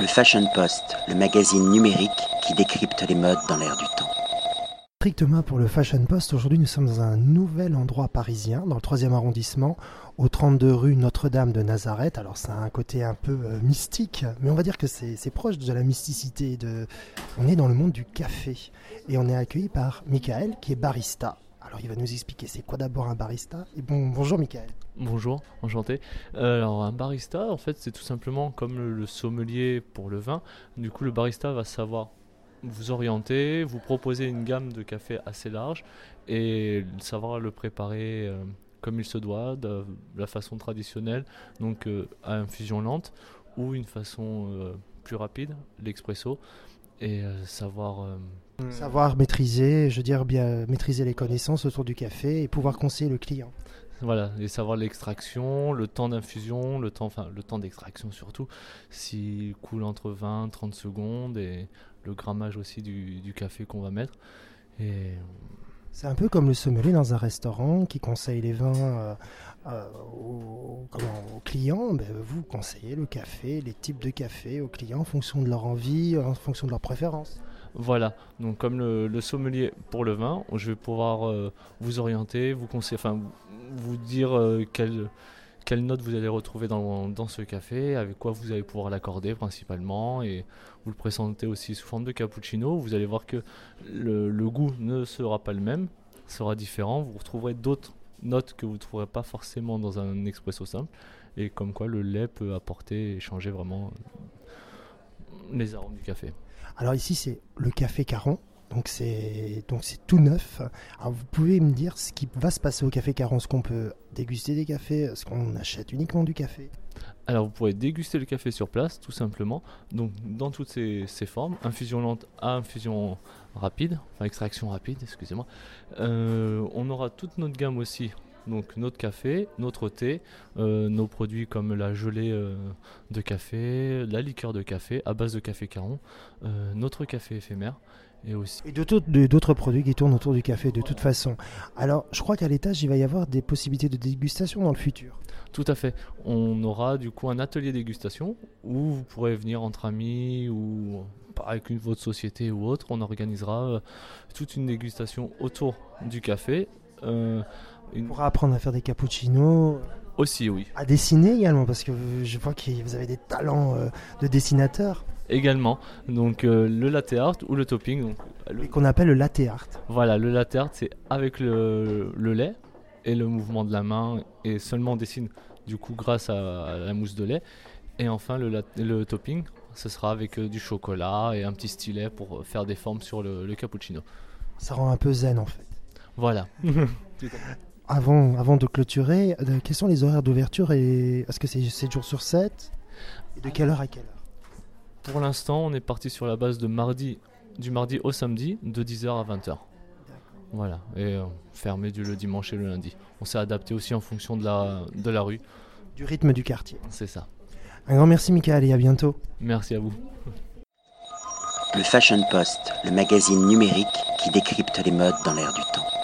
Le Fashion Post, le magazine numérique qui décrypte les modes dans l'air du temps. Strictement pour le Fashion Post, aujourd'hui nous sommes dans un nouvel endroit parisien, dans le 3e arrondissement, au 32 rue Notre-Dame de Nazareth. Alors ça a un côté un peu euh, mystique, mais on va dire que c'est proche de la mysticité. On est dans le monde du café et on est accueilli par Michael qui est barista. Alors il va nous expliquer c'est quoi d'abord un barista. Et bon, bonjour Michael. Bonjour, enchanté. Euh, alors un barista, en fait, c'est tout simplement comme le, sommelier pour le vin. Du coup, le barista va savoir vous orienter, vous proposer une gamme de café assez large et savoir le préparer euh, comme il se doit, de, la façon traditionnelle, donc euh, à infusion lente ou une façon plus rapide, l'expresso, et savoir Savoir maîtriser, je veux dire bien maîtriser les connaissances autour du café et pouvoir conseiller le client. Voilà, et savoir l'extraction, le temps d'infusion, le temps, enfin le temps d'extraction surtout, s'il coule entre 20 30 secondes et le grammage aussi du, café qu'on va mettre. Et... C'est un peu comme le sommelier dans un restaurant qui conseille les vins euh, euh, aux, clients. Ben, vous conseillez le café, les types de café aux clients en fonction de leur envie, en fonction de leurs préférences. Voilà, donc comme le, sommelier pour le vin, je vais pouvoir euh, vous orienter, vous conseiller, enfin vous dire euh, quelle, note vous allez retrouver dans, dans, ce café, avec quoi vous allez pouvoir l'accorder principalement, et vous le présenter aussi sous forme de cappuccino. Vous allez voir que le, le goût ne sera pas le même, sera différent. Vous retrouverez d'autres notes que vous ne trouverez pas forcément dans un expresso simple, et comme quoi le lait peut apporter et changer vraiment les arômes du café. Alors ici c'est le café Caron. Donc c'est donc c'est tout neuf. Alors vous pouvez me dire ce qui va se passer au café Caron, ce qu'on peut déguster des cafés, est-ce qu'on achète uniquement du café? Alors vous pourrez déguster le café sur place, tout simplement. Donc dans toutes ses, formes, infusion lente à infusion rapide, enfin extraction rapide, excusez-moi. Euh, on aura toute notre gamme aussi donc notre café, notre thé, euh, nos produits comme la gelée euh, de café, la liqueur de café à base de café caron, euh, notre café éphémère. Et, aussi... et d'autres produits qui tournent autour du café de toute façon. Alors je crois qu'à l'étage il va y avoir des possibilités de dégustation dans le futur. Tout à fait. On aura du coup un atelier dégustation où vous pourrez venir entre amis ou avec une, votre société ou autre. On organisera toute une dégustation autour du café on pourra apprendre à faire des cappuccinos. Aussi, oui. À dessiner également, parce que je vois que vous avez des talents euh, de dessinateur. Également, donc euh, le latte art ou le topping. qu'on appelle le latte art. Voilà, le latte art, c'est avec le, lait et le mouvement de la main, et seulement on dessine du coup grâce à, la mousse de lait. Et enfin, le, le topping, ce sera avec euh, du chocolat et un petit stylet pour faire des formes sur le, le cappuccino. Ça rend un peu zen en fait. Voilà. avant, avant de clôturer, euh, quels sont les horaires d'ouverture et Est-ce que c'est 7 jours sur 7 Et de quelle heure à quelle heure? Pour l'instant, on est parti sur la base de mardi, du mardi au samedi, de 10h à 20h. Voilà, et euh, fermé du le dimanche et le lundi. On s'est adapté aussi en fonction de la, de la rue. Du rythme du quartier. C'est ça. Un grand merci, Michael, et à bientôt. Merci à vous. Le Fashion Post, le magazine numérique qui décrypte les modes dans l'air du temps.